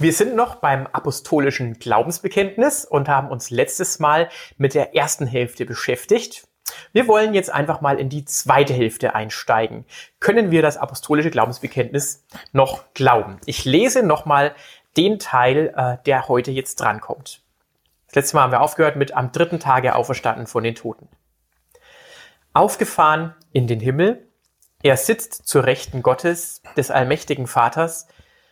Wir sind noch beim apostolischen Glaubensbekenntnis und haben uns letztes Mal mit der ersten Hälfte beschäftigt. Wir wollen jetzt einfach mal in die zweite Hälfte einsteigen. Können wir das apostolische Glaubensbekenntnis noch glauben? Ich lese nochmal den Teil, äh, der heute jetzt drankommt. Das letzte Mal haben wir aufgehört mit am dritten Tage auferstanden von den Toten. Aufgefahren in den Himmel, er sitzt zur Rechten Gottes, des allmächtigen Vaters,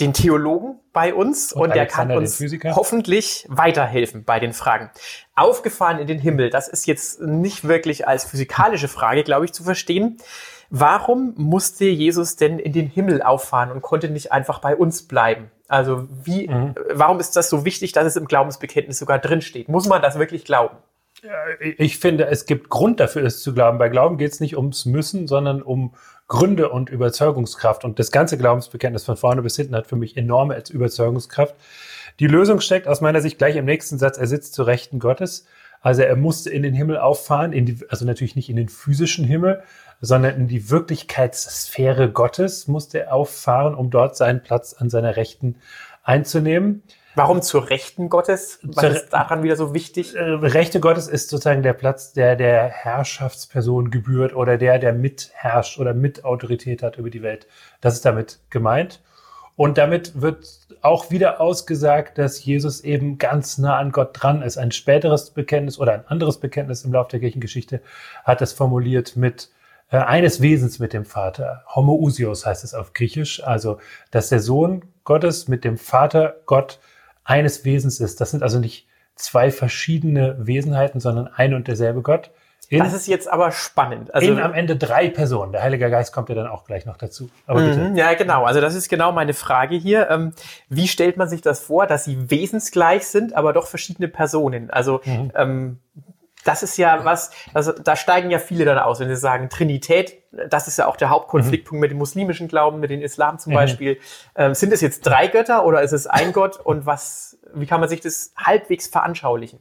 den Theologen bei uns und, und der kann uns hoffentlich weiterhelfen bei den Fragen. Aufgefahren in den Himmel, das ist jetzt nicht wirklich als physikalische Frage, glaube ich, zu verstehen. Warum musste Jesus denn in den Himmel auffahren und konnte nicht einfach bei uns bleiben? Also wie, mhm. warum ist das so wichtig, dass es im Glaubensbekenntnis sogar drinsteht? Muss man das wirklich glauben? Ich finde, es gibt Grund dafür, es zu glauben. Bei Glauben geht es nicht ums Müssen, sondern um Gründe und Überzeugungskraft. Und das ganze Glaubensbekenntnis von vorne bis hinten hat für mich enorme als Überzeugungskraft. Die Lösung steckt aus meiner Sicht gleich im nächsten Satz. Er sitzt zu Rechten Gottes. Also er musste in den Himmel auffahren, die, also natürlich nicht in den physischen Himmel, sondern in die Wirklichkeitssphäre Gottes musste er auffahren, um dort seinen Platz an seiner Rechten einzunehmen. Warum zur Rechten Gottes? Was zur, ist daran wieder so wichtig? Äh, Rechte Gottes ist sozusagen der Platz, der der Herrschaftsperson gebührt oder der, der mitherrscht oder Mitautorität hat über die Welt. Das ist damit gemeint. Und damit wird auch wieder ausgesagt, dass Jesus eben ganz nah an Gott dran ist. Ein späteres Bekenntnis oder ein anderes Bekenntnis im Laufe der Kirchengeschichte hat das formuliert mit äh, eines Wesens mit dem Vater. Homoousios heißt es auf Griechisch. Also, dass der Sohn Gottes mit dem Vater Gott eines Wesens ist. Das sind also nicht zwei verschiedene Wesenheiten, sondern ein und derselbe Gott. In, das ist jetzt aber spannend. Also in am Ende drei Personen. Der Heilige Geist kommt ja dann auch gleich noch dazu. Aber bitte. Mhm, ja, genau. Also das ist genau meine Frage hier. Ähm, wie stellt man sich das vor, dass sie wesensgleich sind, aber doch verschiedene Personen? Also mhm. ähm, das ist ja was, also da steigen ja viele dann aus, wenn sie sagen Trinität, das ist ja auch der Hauptkonfliktpunkt mhm. mit dem muslimischen Glauben, mit dem Islam zum mhm. Beispiel. Ähm, sind es jetzt drei Götter oder ist es ein Gott und was, wie kann man sich das halbwegs veranschaulichen?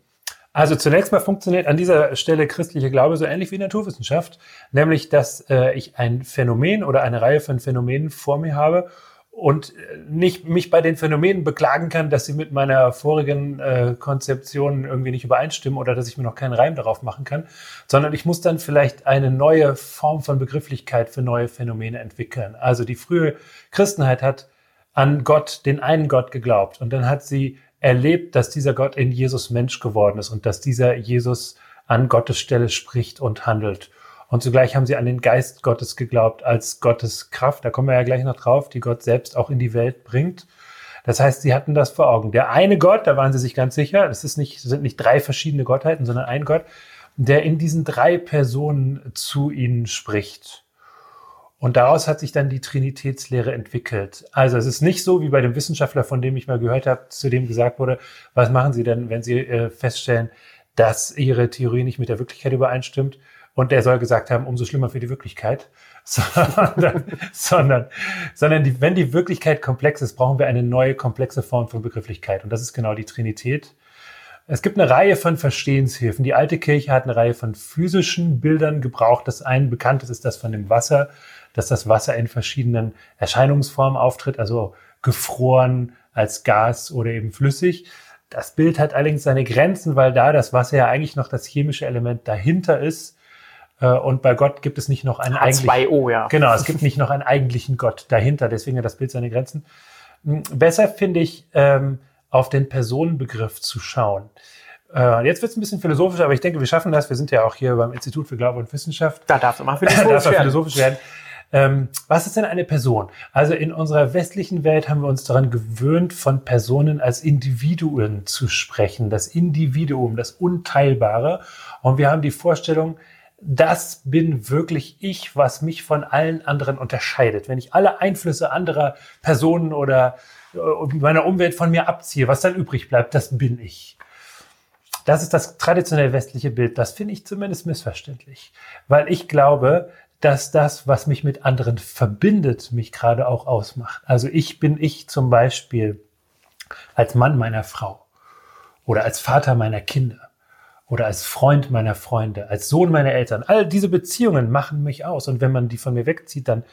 Also zunächst mal funktioniert an dieser Stelle christliche Glaube so ähnlich wie Naturwissenschaft, nämlich dass äh, ich ein Phänomen oder eine Reihe von Phänomenen vor mir habe und nicht mich bei den Phänomenen beklagen kann, dass sie mit meiner vorigen äh, Konzeption irgendwie nicht übereinstimmen oder dass ich mir noch keinen Reim darauf machen kann, sondern ich muss dann vielleicht eine neue Form von Begrifflichkeit für neue Phänomene entwickeln. Also die frühe Christenheit hat an Gott, den einen Gott geglaubt und dann hat sie erlebt, dass dieser Gott in Jesus Mensch geworden ist und dass dieser Jesus an Gottes Stelle spricht und handelt. Und zugleich haben sie an den Geist Gottes geglaubt als Gottes Kraft. Da kommen wir ja gleich noch drauf, die Gott selbst auch in die Welt bringt. Das heißt, sie hatten das vor Augen. Der eine Gott, da waren sie sich ganz sicher, das ist nicht, sind nicht drei verschiedene Gottheiten, sondern ein Gott, der in diesen drei Personen zu ihnen spricht. Und daraus hat sich dann die Trinitätslehre entwickelt. Also es ist nicht so wie bei dem Wissenschaftler, von dem ich mal gehört habe, zu dem gesagt wurde, was machen Sie denn, wenn Sie äh, feststellen, dass Ihre Theorie nicht mit der Wirklichkeit übereinstimmt? Und der soll gesagt haben, umso schlimmer für die Wirklichkeit. sondern, sondern, sondern die, wenn die Wirklichkeit komplex ist, brauchen wir eine neue komplexe Form von Begrifflichkeit. Und das ist genau die Trinität. Es gibt eine Reihe von Verstehenshilfen. Die alte Kirche hat eine Reihe von physischen Bildern gebraucht. Das eine bekanntes ist das von dem Wasser, dass das Wasser in verschiedenen Erscheinungsformen auftritt, also gefroren als Gas oder eben flüssig. Das Bild hat allerdings seine Grenzen, weil da das Wasser ja eigentlich noch das chemische Element dahinter ist und bei Gott gibt es nicht noch einen eigentlichen. ja. Genau, es gibt nicht noch einen eigentlichen Gott dahinter. Deswegen hat das Bild seine Grenzen. Hm, besser finde ich, ähm, auf den Personenbegriff zu schauen. Äh, jetzt wird es ein bisschen philosophisch, aber ich denke, wir schaffen das. Wir sind ja auch hier beim Institut für Glaube und Wissenschaft. Da darf man philosophisch, darf philosophisch werden. Ähm, was ist denn eine Person? Also in unserer westlichen Welt haben wir uns daran gewöhnt, von Personen als Individuen zu sprechen. Das Individuum, das Unteilbare. Und wir haben die Vorstellung, das bin wirklich ich, was mich von allen anderen unterscheidet. Wenn ich alle Einflüsse anderer Personen oder äh, meiner Umwelt von mir abziehe, was dann übrig bleibt, das bin ich. Das ist das traditionell westliche Bild. Das finde ich zumindest missverständlich, weil ich glaube, dass das, was mich mit anderen verbindet, mich gerade auch ausmacht. Also ich bin ich zum Beispiel als Mann meiner Frau oder als Vater meiner Kinder oder als Freund meiner Freunde, als Sohn meiner Eltern. All diese Beziehungen machen mich aus. Und wenn man die von mir wegzieht, dann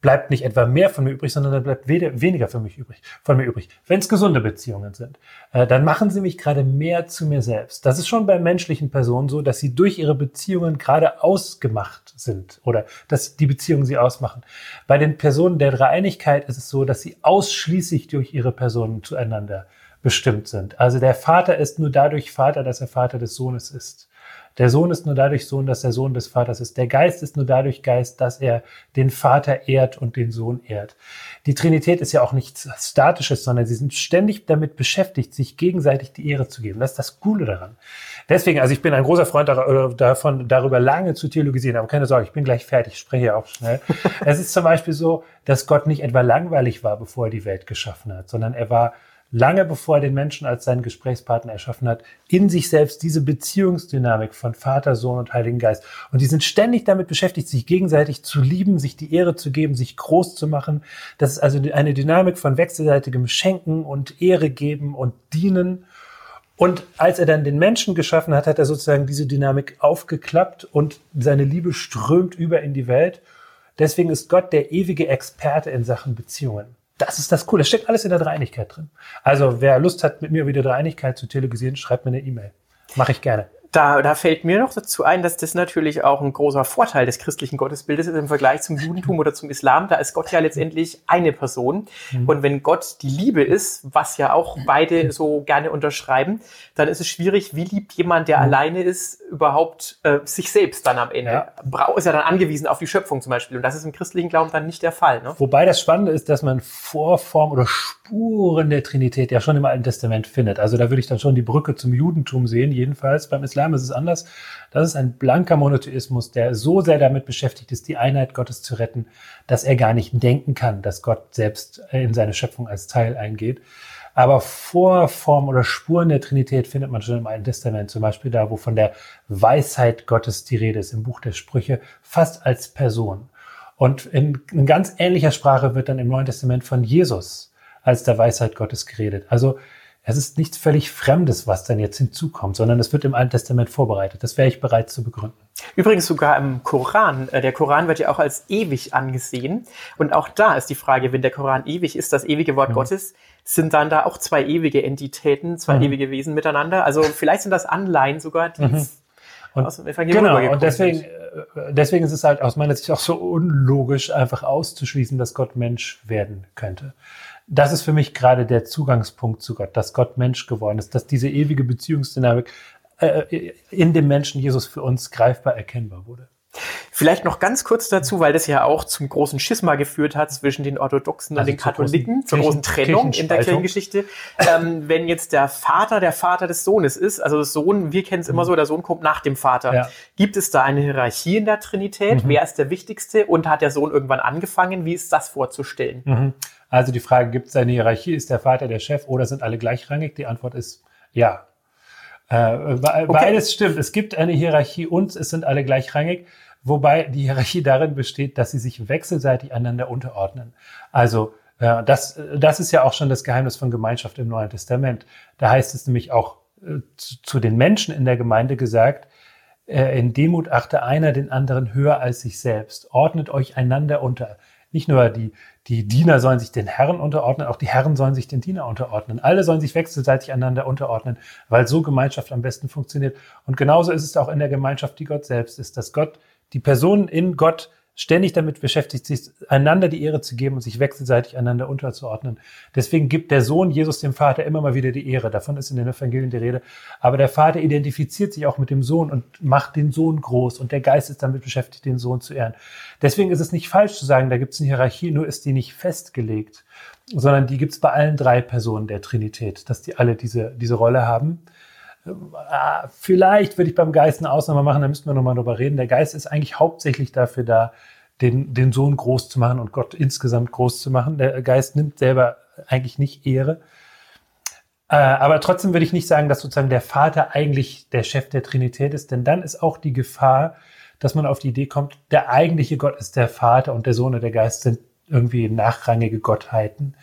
bleibt nicht etwa mehr von mir übrig, sondern dann bleibt weniger für mich übrig, von mir übrig. Wenn es gesunde Beziehungen sind, äh, dann machen sie mich gerade mehr zu mir selbst. Das ist schon bei menschlichen Personen so, dass sie durch ihre Beziehungen gerade ausgemacht sind oder dass die Beziehungen sie ausmachen. Bei den Personen der Dreieinigkeit ist es so, dass sie ausschließlich durch ihre Personen zueinander bestimmt sind. Also der Vater ist nur dadurch Vater, dass er Vater des Sohnes ist. Der Sohn ist nur dadurch Sohn, dass er Sohn des Vaters ist. Der Geist ist nur dadurch Geist, dass er den Vater ehrt und den Sohn ehrt. Die Trinität ist ja auch nichts Statisches, sondern sie sind ständig damit beschäftigt, sich gegenseitig die Ehre zu geben. Das ist das Coole daran. Deswegen, also ich bin ein großer Freund äh, davon, darüber lange zu theologisieren, aber keine Sorge, ich bin gleich fertig, ich spreche ja auch schnell. es ist zum Beispiel so, dass Gott nicht etwa langweilig war, bevor er die Welt geschaffen hat, sondern er war lange bevor er den Menschen als seinen Gesprächspartner erschaffen hat, in sich selbst diese Beziehungsdynamik von Vater, Sohn und Heiligen Geist. Und die sind ständig damit beschäftigt, sich gegenseitig zu lieben, sich die Ehre zu geben, sich groß zu machen. Das ist also eine Dynamik von wechselseitigem Schenken und Ehre geben und dienen. Und als er dann den Menschen geschaffen hat, hat er sozusagen diese Dynamik aufgeklappt und seine Liebe strömt über in die Welt. Deswegen ist Gott der ewige Experte in Sachen Beziehungen. Das ist das Coole. Es steckt alles in der Dreinigkeit drin. Also wer Lust hat, mit mir über die Dreinigkeit zu theologisieren, schreibt mir eine E-Mail. Mache ich gerne. Da, da fällt mir noch dazu ein, dass das natürlich auch ein großer Vorteil des christlichen Gottesbildes ist im Vergleich zum Judentum oder zum Islam. Da ist Gott ja letztendlich eine Person. Mhm. Und wenn Gott die Liebe ist, was ja auch beide so gerne unterschreiben, dann ist es schwierig, wie liebt jemand, der mhm. alleine ist, überhaupt äh, sich selbst dann am Ende. Ja. Ist ja dann angewiesen auf die Schöpfung zum Beispiel. Und das ist im christlichen Glauben dann nicht der Fall. Ne? Wobei das Spannende ist, dass man Vorform oder Spuren der Trinität ja schon im Alten Testament findet. Also da würde ich dann schon die Brücke zum Judentum sehen, jedenfalls. Beim Islam Islam ist es anders. Das ist ein blanker Monotheismus, der so sehr damit beschäftigt ist, die Einheit Gottes zu retten, dass er gar nicht denken kann, dass Gott selbst in seine Schöpfung als Teil eingeht. Aber Vorform oder Spuren der Trinität findet man schon im Alten Testament, zum Beispiel da, wo von der Weisheit Gottes die Rede ist, im Buch der Sprüche, fast als Person. Und in, in ganz ähnlicher Sprache wird dann im Neuen Testament von Jesus als der Weisheit Gottes geredet. Also es ist nichts völlig Fremdes, was dann jetzt hinzukommt, sondern es wird im Alten Testament vorbereitet. Das wäre ich bereit zu begründen. Übrigens sogar im Koran. Äh, der Koran wird ja auch als ewig angesehen. Und auch da ist die Frage, wenn der Koran ewig ist, das ewige Wort mhm. Gottes, sind dann da auch zwei ewige Entitäten, zwei mhm. ewige Wesen miteinander? Also vielleicht sind das Anleihen sogar, die mhm. Und, aus dem Evangelium genau, und deswegen, sind. Äh, deswegen ist es halt aus meiner Sicht auch so unlogisch, einfach auszuschließen, dass Gott Mensch werden könnte das ist für mich gerade der Zugangspunkt zu Gott, dass Gott Mensch geworden ist, dass diese ewige Beziehungsdynamik äh, in dem Menschen Jesus für uns greifbar erkennbar wurde. Vielleicht noch ganz kurz dazu, weil das ja auch zum großen Schisma geführt hat zwischen den Orthodoxen also und den Katholiken, zur großen, zur großen Trennung in der Kirchengeschichte. ähm, wenn jetzt der Vater der Vater des Sohnes ist, also das Sohn, wir kennen es immer mhm. so, der Sohn kommt nach dem Vater. Ja. Gibt es da eine Hierarchie in der Trinität? Mhm. Wer ist der Wichtigste? Und hat der Sohn irgendwann angefangen? Wie ist das vorzustellen? Mhm. Also die Frage, gibt es eine Hierarchie? Ist der Vater der Chef oder sind alle gleichrangig? Die Antwort ist ja. Äh, okay. Beides stimmt. Es gibt eine Hierarchie und es sind alle gleichrangig, wobei die Hierarchie darin besteht, dass sie sich wechselseitig einander unterordnen. Also äh, das, das ist ja auch schon das Geheimnis von Gemeinschaft im Neuen Testament. Da heißt es nämlich auch äh, zu, zu den Menschen in der Gemeinde gesagt, äh, in Demut achte einer den anderen höher als sich selbst. Ordnet euch einander unter. Nicht nur die, die Diener sollen sich den Herren unterordnen, auch die Herren sollen sich den Diener unterordnen. Alle sollen sich wechselseitig einander unterordnen, weil so Gemeinschaft am besten funktioniert. Und genauso ist es auch in der Gemeinschaft, die Gott selbst ist, dass Gott, die Personen in Gott ständig damit beschäftigt, sich einander die Ehre zu geben und sich wechselseitig einander unterzuordnen. Deswegen gibt der Sohn Jesus dem Vater immer mal wieder die Ehre. Davon ist in den Evangelien die Rede. Aber der Vater identifiziert sich auch mit dem Sohn und macht den Sohn groß und der Geist ist damit beschäftigt, den Sohn zu ehren. Deswegen ist es nicht falsch zu sagen, da gibt es eine Hierarchie, nur ist die nicht festgelegt, sondern die gibt es bei allen drei Personen der Trinität, dass die alle diese, diese Rolle haben. Ah, vielleicht würde ich beim Geist eine Ausnahme machen, da müssten wir nochmal drüber reden. Der Geist ist eigentlich hauptsächlich dafür da, den, den Sohn groß zu machen und Gott insgesamt groß zu machen. Der Geist nimmt selber eigentlich nicht Ehre. Äh, aber trotzdem würde ich nicht sagen, dass sozusagen der Vater eigentlich der Chef der Trinität ist, denn dann ist auch die Gefahr, dass man auf die Idee kommt, der eigentliche Gott ist der Vater und der Sohn und der Geist sind irgendwie nachrangige Gottheiten.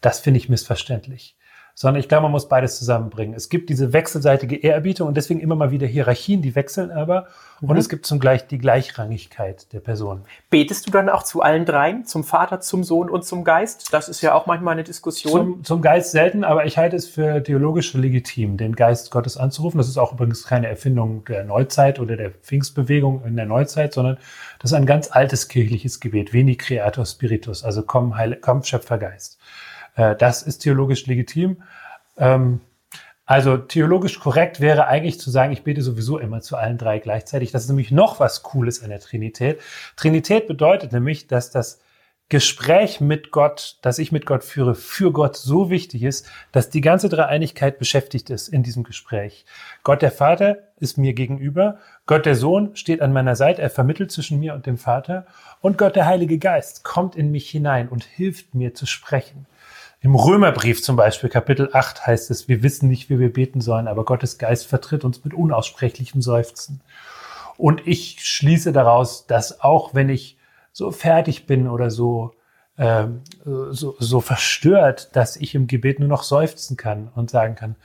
Das finde ich missverständlich sondern ich glaube, man muss beides zusammenbringen. Es gibt diese wechselseitige Ehrerbietung und deswegen immer mal wieder Hierarchien, die wechseln aber. Mhm. Und es gibt zugleich die Gleichrangigkeit der Personen. Betest du dann auch zu allen dreien, zum Vater, zum Sohn und zum Geist? Das ist ja auch manchmal eine Diskussion. Zum, zum Geist selten, aber ich halte es für theologisch legitim, den Geist Gottes anzurufen. Das ist auch übrigens keine Erfindung der Neuzeit oder der Pfingstbewegung in der Neuzeit, sondern das ist ein ganz altes kirchliches Gebet, Veni Creator Spiritus, also komm, Heil, komm Schöpfergeist. Äh, das ist theologisch legitim. Ähm, also theologisch korrekt wäre eigentlich zu sagen, ich bete sowieso immer zu allen drei gleichzeitig. Das ist nämlich noch was Cooles an der Trinität. Trinität bedeutet nämlich, dass das Gespräch mit Gott, das ich mit Gott führe, für Gott so wichtig ist, dass die ganze Dreieinigkeit beschäftigt ist in diesem Gespräch. Gott der Vater ist mir gegenüber, Gott der Sohn steht an meiner Seite, er vermittelt zwischen mir und dem Vater und Gott der Heilige Geist kommt in mich hinein und hilft mir zu sprechen. Im Römerbrief zum Beispiel, Kapitel 8 heißt es, wir wissen nicht, wie wir beten sollen, aber Gottes Geist vertritt uns mit unaussprechlichem Seufzen. Und ich schließe daraus, dass auch wenn ich so fertig bin oder so, äh, so, so verstört, dass ich im Gebet nur noch seufzen kann und sagen kann,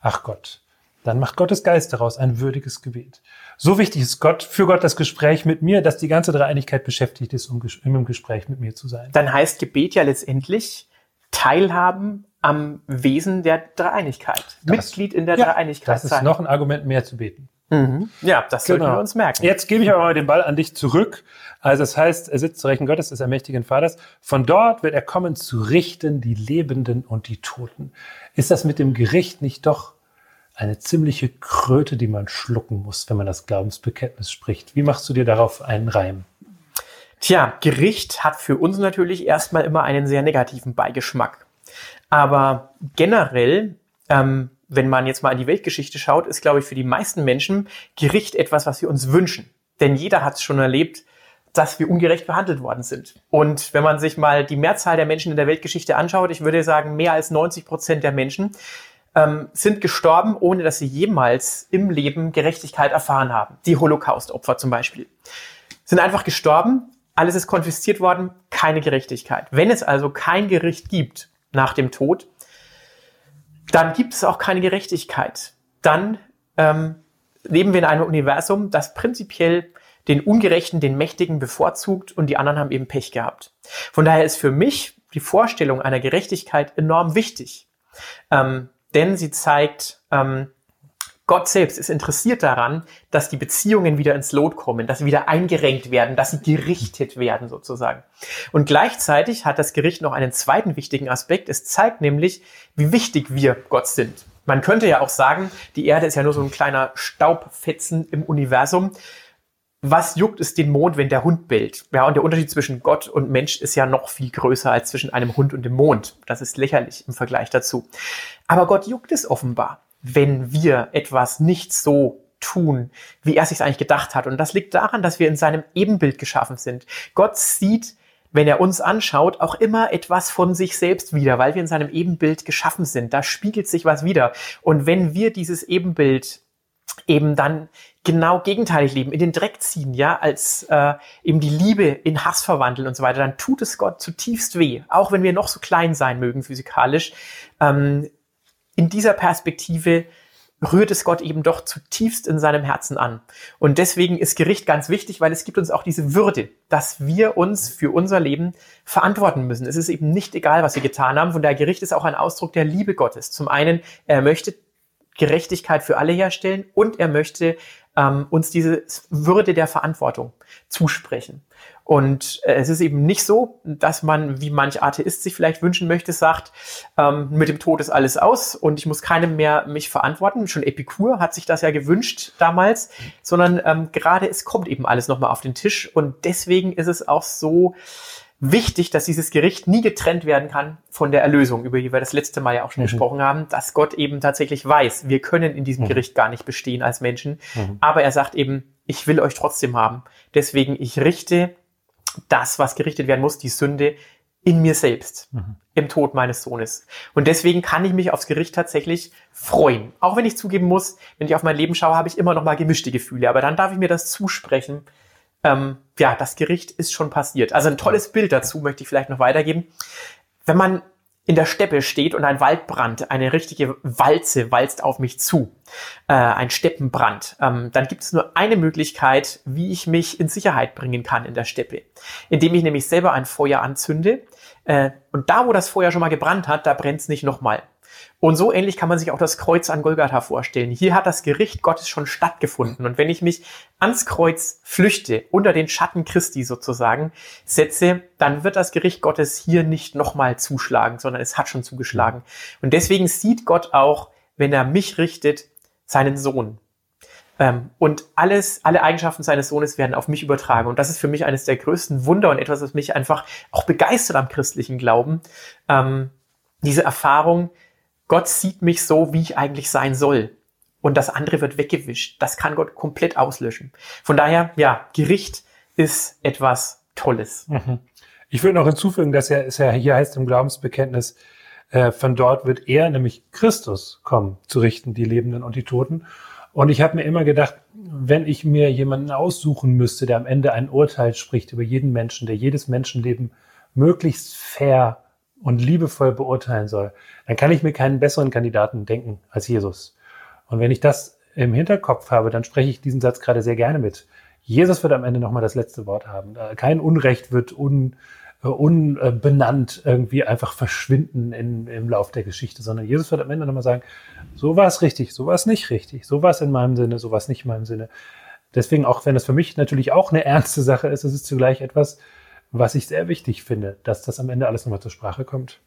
ach Gott, dann macht Gottes Geist daraus ein würdiges Gebet. So wichtig ist Gott, für Gott das Gespräch mit mir, dass die ganze Dreieinigkeit beschäftigt ist, um im Gespräch mit mir zu sein. Dann heißt Gebet ja letztendlich, teilhaben am Wesen der Dreieinigkeit. Das, Mitglied in der ja, Dreieinigkeit Das ist sein. noch ein Argument mehr zu beten. Mhm. Ja, das genau. sollten wir uns merken. Jetzt gebe ich aber mal den Ball an dich zurück. Also das heißt, er sitzt zu Rechten Gottes, des ermächtigen Vaters. Von dort wird er kommen zu richten die Lebenden und die Toten. Ist das mit dem Gericht nicht doch eine ziemliche Kröte, die man schlucken muss, wenn man das Glaubensbekenntnis spricht? Wie machst du dir darauf einen Reim? Tja, Gericht hat für uns natürlich erstmal immer einen sehr negativen Beigeschmack. Aber generell, ähm, wenn man jetzt mal in die Weltgeschichte schaut, ist, glaube ich, für die meisten Menschen Gericht etwas, was wir uns wünschen. Denn jeder hat es schon erlebt, dass wir ungerecht behandelt worden sind. Und wenn man sich mal die Mehrzahl der Menschen in der Weltgeschichte anschaut, ich würde sagen, mehr als 90 Prozent der Menschen ähm, sind gestorben, ohne dass sie jemals im Leben Gerechtigkeit erfahren haben. Die Holocaust-Opfer zum Beispiel. Sind einfach gestorben, alles ist konfisziert worden, keine Gerechtigkeit. Wenn es also kein Gericht gibt nach dem Tod, dann gibt es auch keine Gerechtigkeit. Dann ähm, leben wir in einem Universum, das prinzipiell den Ungerechten, den Mächtigen bevorzugt und die anderen haben eben Pech gehabt. Von daher ist für mich die Vorstellung einer Gerechtigkeit enorm wichtig, ähm, denn sie zeigt, ähm, Gott selbst ist interessiert daran, dass die Beziehungen wieder ins Lot kommen, dass sie wieder eingerenkt werden, dass sie gerichtet werden sozusagen. Und gleichzeitig hat das Gericht noch einen zweiten wichtigen Aspekt. Es zeigt nämlich, wie wichtig wir Gott sind. Man könnte ja auch sagen, die Erde ist ja nur so ein kleiner Staubfetzen im Universum. Was juckt es den Mond, wenn der Hund bellt? Ja, und der Unterschied zwischen Gott und Mensch ist ja noch viel größer als zwischen einem Hund und dem Mond. Das ist lächerlich im Vergleich dazu. Aber Gott juckt es offenbar wenn wir etwas nicht so tun, wie er sich eigentlich gedacht hat. Und das liegt daran, dass wir in seinem Ebenbild geschaffen sind. Gott sieht, wenn er uns anschaut, auch immer etwas von sich selbst wieder, weil wir in seinem Ebenbild geschaffen sind. Da spiegelt sich was wieder. Und wenn wir dieses Ebenbild eben dann genau gegenteilig leben, in den Dreck ziehen, ja, als äh, eben die Liebe in Hass verwandeln und so weiter, dann tut es Gott zutiefst weh, auch wenn wir noch so klein sein mögen physikalisch. Ähm, in dieser Perspektive rührt es Gott eben doch zutiefst in seinem Herzen an. Und deswegen ist Gericht ganz wichtig, weil es gibt uns auch diese Würde, dass wir uns für unser Leben verantworten müssen. Es ist eben nicht egal, was wir getan haben. Von daher Gericht ist auch ein Ausdruck der Liebe Gottes. Zum einen, er möchte Gerechtigkeit für alle herstellen und er möchte ähm, uns diese Würde der Verantwortung zusprechen. Und äh, es ist eben nicht so, dass man, wie manch Atheist sich vielleicht wünschen möchte, sagt, ähm, mit dem Tod ist alles aus und ich muss keinem mehr mich verantworten. Schon Epikur hat sich das ja gewünscht damals, sondern ähm, gerade es kommt eben alles nochmal auf den Tisch und deswegen ist es auch so wichtig, dass dieses Gericht nie getrennt werden kann von der Erlösung, über die wir das letzte Mal ja auch schon mhm. gesprochen haben, dass Gott eben tatsächlich weiß, wir können in diesem mhm. Gericht gar nicht bestehen als Menschen, mhm. aber er sagt eben, ich will euch trotzdem haben. Deswegen, ich richte das, was gerichtet werden muss, die Sünde in mir selbst, mhm. im Tod meines Sohnes. Und deswegen kann ich mich aufs Gericht tatsächlich freuen. Auch wenn ich zugeben muss, wenn ich auf mein Leben schaue, habe ich immer noch mal gemischte Gefühle. Aber dann darf ich mir das zusprechen. Ähm, ja, das Gericht ist schon passiert. Also ein tolles Bild dazu möchte ich vielleicht noch weitergeben. Wenn man in der Steppe steht und ein Waldbrand, eine richtige Walze walzt auf mich zu, äh, ein Steppenbrand, ähm, dann gibt es nur eine Möglichkeit, wie ich mich in Sicherheit bringen kann in der Steppe, indem ich nämlich selber ein Feuer anzünde. Äh, und da, wo das Feuer schon mal gebrannt hat, da brennt es nicht nochmal. Und so ähnlich kann man sich auch das Kreuz an Golgatha vorstellen. Hier hat das Gericht Gottes schon stattgefunden. Und wenn ich mich ans Kreuz flüchte, unter den Schatten Christi sozusagen, setze, dann wird das Gericht Gottes hier nicht nochmal zuschlagen, sondern es hat schon zugeschlagen. Und deswegen sieht Gott auch, wenn er mich richtet, seinen Sohn. Ähm, und alles, alle Eigenschaften seines Sohnes werden auf mich übertragen. Und das ist für mich eines der größten Wunder und etwas, was mich einfach auch begeistert am christlichen Glauben. Ähm, diese Erfahrung, Gott sieht mich so, wie ich eigentlich sein soll. Und das andere wird weggewischt. Das kann Gott komplett auslöschen. Von daher, ja, Gericht ist etwas Tolles. Mhm. Ich würde noch hinzufügen, dass ja, es ja hier heißt im Glaubensbekenntnis, äh, von dort wird er, nämlich Christus, kommen zu richten, die Lebenden und die Toten. Und ich habe mir immer gedacht, wenn ich mir jemanden aussuchen müsste, der am Ende ein Urteil spricht über jeden Menschen, der jedes Menschenleben möglichst fair und liebevoll beurteilen soll, dann kann ich mir keinen besseren Kandidaten denken als Jesus. Und wenn ich das im Hinterkopf habe, dann spreche ich diesen Satz gerade sehr gerne mit. Jesus wird am Ende nochmal das letzte Wort haben. Kein Unrecht wird un, äh, unbenannt irgendwie einfach verschwinden in, im Lauf der Geschichte, sondern Jesus wird am Ende nochmal sagen, so war es richtig, so war es nicht richtig, so war es in meinem Sinne, so war es nicht in meinem Sinne. Deswegen, auch wenn es für mich natürlich auch eine ernste Sache ist, ist es zugleich etwas, was ich sehr wichtig finde, dass das am Ende alles nochmal zur Sprache kommt.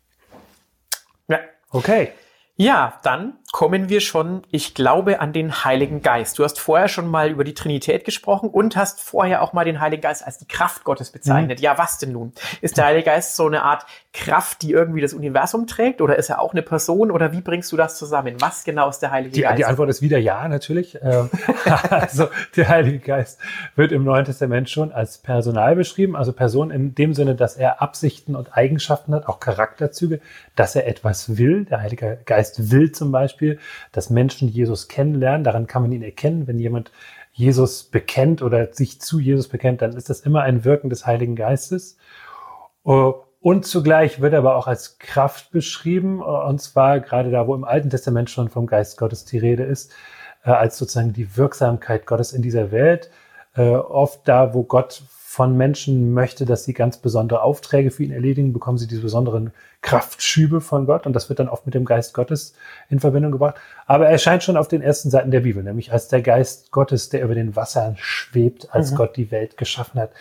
Ja. Okay. Ja, dann kommen wir schon, ich glaube, an den Heiligen Geist. Du hast vorher schon mal über die Trinität gesprochen und hast vorher auch mal den Heiligen Geist als die Kraft Gottes bezeichnet. Mhm. Ja, was denn nun? Ist der Heilige Geist so eine Art Kraft, die irgendwie das Universum trägt oder ist er auch eine Person oder wie bringst du das zusammen? Was genau ist der Heilige die, Geist? Die Antwort ist wieder ja, natürlich. Ähm, also der Heilige Geist wird im Neuen Testament schon als Personal beschrieben, also Person in dem Sinne, dass er Absichten und Eigenschaften hat, auch Charakterzüge, dass er etwas will. Der Heilige Geist will zum Beispiel, dass Menschen Jesus kennenlernen. Daran kann man ihn erkennen, wenn jemand Jesus bekennt oder sich zu Jesus bekennt, dann ist das immer ein Wirken des Heiligen Geistes. Äh, und zugleich wird er aber auch als Kraft beschrieben, äh, und zwar gerade da, wo im Alten Testament schon vom Geist Gottes die Rede ist, äh, als sozusagen die Wirksamkeit Gottes in dieser Welt. Oft da, wo Gott von Menschen möchte, dass sie ganz besondere Aufträge für ihn erledigen, bekommen sie diese besonderen Kraftschübe von Gott und das wird dann oft mit dem Geist Gottes in Verbindung gebracht. Aber er erscheint schon auf den ersten Seiten der Bibel, nämlich als der Geist Gottes, der über den Wassern schwebt, als mhm. Gott die Welt geschaffen hat.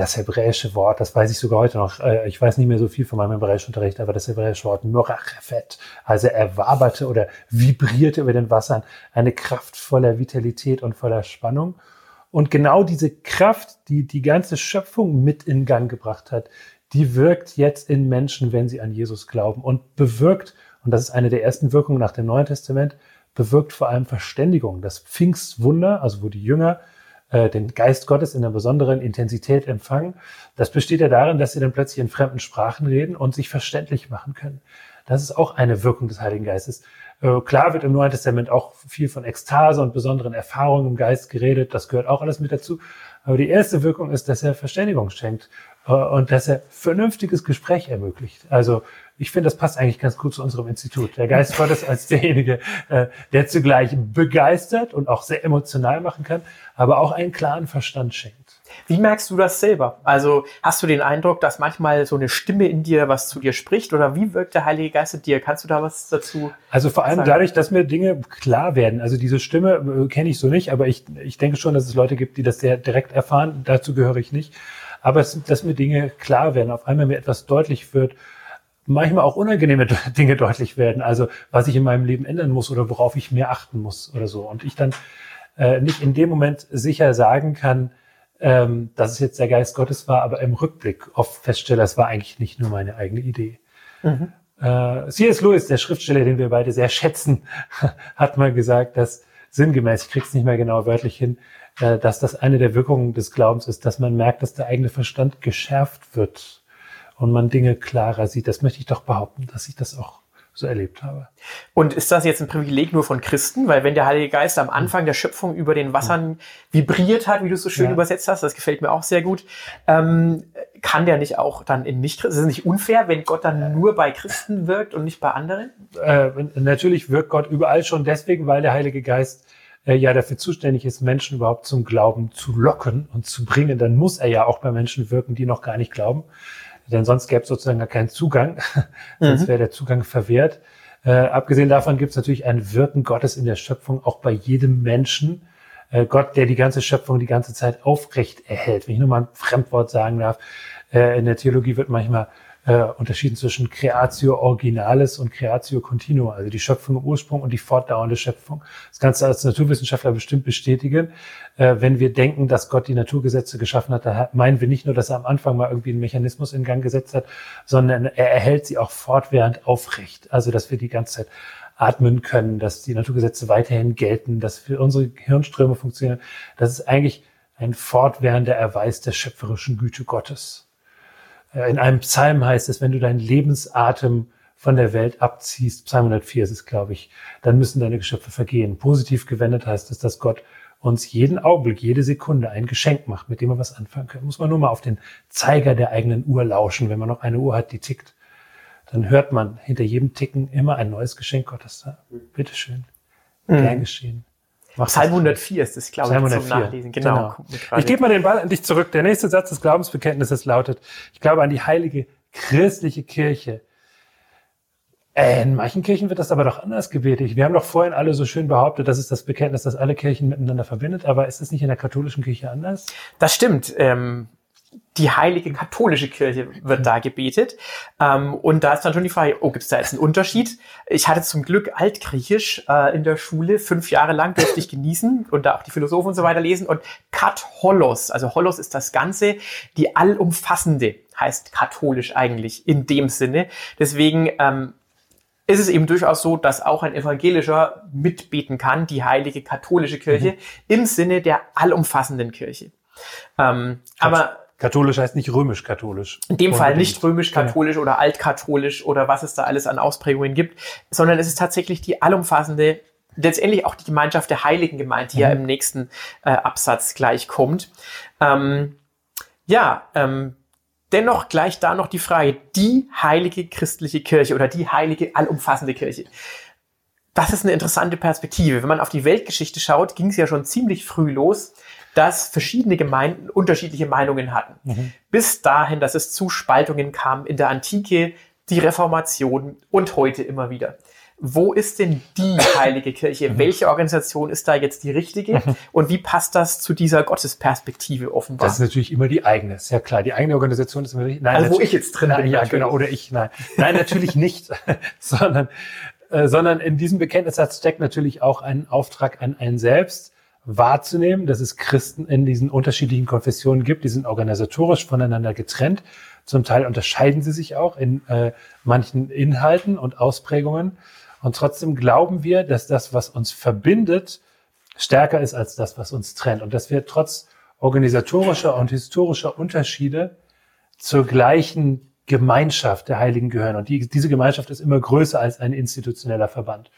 Das hebräische Wort, das weiß ich sogar heute noch, äh, ich weiß nicht mehr so viel von meinem hebräischen Unterricht, aber das hebräische Wort Murachefet, also er waberte oder vibrierte über den Wassern, eine Kraft voller Vitalität und voller Spannung. Und genau diese Kraft, die die ganze Schöpfung mit in Gang gebracht hat, die wirkt jetzt in Menschen, wenn sie an Jesus glauben und bewirkt, und das ist eine der ersten Wirkungen nach dem Neuen Testament, bewirkt vor allem Verständigung. Das Pfingstwunder, also wo die Jünger den Geist Gottes in einer besonderen Intensität empfangen, das besteht ja darin, dass sie dann plötzlich in fremden Sprachen reden und sich verständlich machen können. Das ist auch eine Wirkung des Heiligen Geistes. Äh, klar wird im Neuen Testament auch viel von Ekstase und besonderen Erfahrungen im Geist geredet. Das gehört auch alles mit dazu. Aber die erste Wirkung ist, dass er Verständigung schenkt äh, und dass er vernünftiges Gespräch ermöglicht. Also ich finde, das passt eigentlich ganz gut zu unserem Institut. Der Geist Gottes als derjenige, äh, der zugleich begeistert und auch sehr emotional machen kann, aber auch einen klaren Verstand schenkt. Wie merkst du das selber? Also hast du den Eindruck, dass manchmal so eine Stimme in dir was zu dir spricht oder wie wirkt der Heilige Geist in dir? Kannst du da was dazu? Also vor allem sagen? dadurch, dass mir Dinge klar werden. Also diese Stimme äh, kenne ich so nicht, aber ich, ich denke schon, dass es Leute gibt, die das sehr direkt erfahren. Dazu gehöre ich nicht. Aber es, dass mir Dinge klar werden, auf einmal mir etwas deutlich wird, manchmal auch unangenehme Dinge deutlich werden. Also was ich in meinem Leben ändern muss oder worauf ich mehr achten muss oder so. Und ich dann äh, nicht in dem Moment sicher sagen kann, ähm, dass es jetzt der Geist Gottes war, aber im Rückblick oft feststelle, es war eigentlich nicht nur meine eigene Idee. Mhm. Äh, C.S. Lewis, der Schriftsteller, den wir beide sehr schätzen, hat mal gesagt, dass sinngemäß, ich krieg's nicht mehr genau wörtlich hin, äh, dass das eine der Wirkungen des Glaubens ist, dass man merkt, dass der eigene Verstand geschärft wird und man Dinge klarer sieht. Das möchte ich doch behaupten, dass ich das auch so erlebt habe. Und ist das jetzt ein Privileg nur von Christen? Weil wenn der Heilige Geist am Anfang der Schöpfung über den Wassern vibriert hat, wie du es so schön ja. übersetzt hast, das gefällt mir auch sehr gut, ähm, kann der nicht auch dann in nicht Christen? Ist es nicht unfair, wenn Gott dann nur bei Christen wirkt und nicht bei anderen? Äh, natürlich wirkt Gott überall schon deswegen, weil der Heilige Geist äh, ja dafür zuständig ist, Menschen überhaupt zum Glauben zu locken und zu bringen. Dann muss er ja auch bei Menschen wirken, die noch gar nicht glauben. Denn sonst gäbe es sozusagen gar keinen Zugang. sonst mhm. wäre der Zugang verwehrt. Äh, abgesehen davon gibt es natürlich ein Wirken Gottes in der Schöpfung, auch bei jedem Menschen. Äh, Gott, der die ganze Schöpfung die ganze Zeit aufrecht erhält. Wenn ich nur mal ein Fremdwort sagen darf, äh, in der Theologie wird manchmal äh, unterschieden zwischen Creatio Originalis und Creatio Continua, also die Schöpfung im Ursprung und die fortdauernde Schöpfung. Das Ganze als Naturwissenschaftler bestimmt bestätigen. Äh, wenn wir denken, dass Gott die Naturgesetze geschaffen hat, dann meinen wir nicht nur, dass er am Anfang mal irgendwie einen Mechanismus in Gang gesetzt hat, sondern er erhält sie auch fortwährend aufrecht. Also, dass wir die ganze Zeit atmen können, dass die Naturgesetze weiterhin gelten, dass für unsere Hirnströme funktionieren. Das ist eigentlich ein fortwährender Erweis der schöpferischen Güte Gottes. Äh, in einem Psalm heißt es, wenn du deinen Lebensatem von der Welt abziehst, Psalm 104 ist es, glaube ich, dann müssen deine Geschöpfe vergehen. Positiv gewendet heißt es, dass Gott uns jeden Augenblick, jede Sekunde ein Geschenk macht, mit dem wir was anfangen können. Muss man nur mal auf den Zeiger der eigenen Uhr lauschen, wenn man noch eine Uhr hat, die tickt. Dann hört man hinter jedem Ticken immer ein neues Geschenk Gottes da. Bitteschön. Mhm. Gern geschehen. Psalm 104 ist es, glaube ich, zum Nachlesen. Genau. genau. Ich gebe mal den Ball an dich zurück. Der nächste Satz des Glaubensbekenntnisses lautet, ich glaube an die heilige christliche Kirche. Äh, in manchen Kirchen wird das aber doch anders gebetet. Wir haben doch vorhin alle so schön behauptet, das ist das Bekenntnis, das alle Kirchen miteinander verbindet. Aber ist es nicht in der katholischen Kirche anders? Das stimmt. Ähm die heilige katholische Kirche wird da gebetet. Ähm, und da ist dann schon die Frage, oh, gibt es da jetzt einen Unterschied? Ich hatte zum Glück Altgriechisch äh, in der Schule, fünf Jahre lang durfte ich genießen und da auch die Philosophen und so weiter lesen. Und kat holos, also holos ist das Ganze, die allumfassende, heißt katholisch eigentlich in dem Sinne. Deswegen ähm, ist es eben durchaus so, dass auch ein evangelischer mitbeten kann, die heilige katholische Kirche, mhm. im Sinne der allumfassenden Kirche. Ähm, aber Katholisch heißt nicht römisch-katholisch. In dem Fall nicht römisch-katholisch ja. oder altkatholisch oder was es da alles an Ausprägungen gibt, sondern es ist tatsächlich die allumfassende, letztendlich auch die Gemeinschaft der Heiligen gemeint, die mhm. ja im nächsten äh, Absatz gleich kommt. Ähm, ja, ähm, dennoch gleich da noch die Frage, die heilige christliche Kirche oder die heilige allumfassende Kirche. Das ist eine interessante Perspektive. Wenn man auf die Weltgeschichte schaut, ging es ja schon ziemlich früh los dass verschiedene Gemeinden unterschiedliche Meinungen hatten. Mhm. Bis dahin, dass es zu Spaltungen kam in der Antike, die Reformation und heute immer wieder. Wo ist denn die heilige Kirche? Mhm. Welche Organisation ist da jetzt die richtige? Mhm. Und wie passt das zu dieser Gottesperspektive offenbar? Das ist natürlich immer die eigene, ist ja klar. Die eigene Organisation ist immer richtig. Nein, also wo ich jetzt drin nein, bin. Ja, genau. Oder ich, nein. Nein, natürlich nicht. sondern, äh, sondern in diesem Bekenntnissatz steckt natürlich auch ein Auftrag an einen selbst, wahrzunehmen, dass es Christen in diesen unterschiedlichen Konfessionen gibt. Die sind organisatorisch voneinander getrennt. Zum Teil unterscheiden sie sich auch in äh, manchen Inhalten und Ausprägungen. Und trotzdem glauben wir, dass das, was uns verbindet, stärker ist als das, was uns trennt. Und dass wir trotz organisatorischer und historischer Unterschiede zur gleichen Gemeinschaft der Heiligen gehören. Und die, diese Gemeinschaft ist immer größer als ein institutioneller Verband.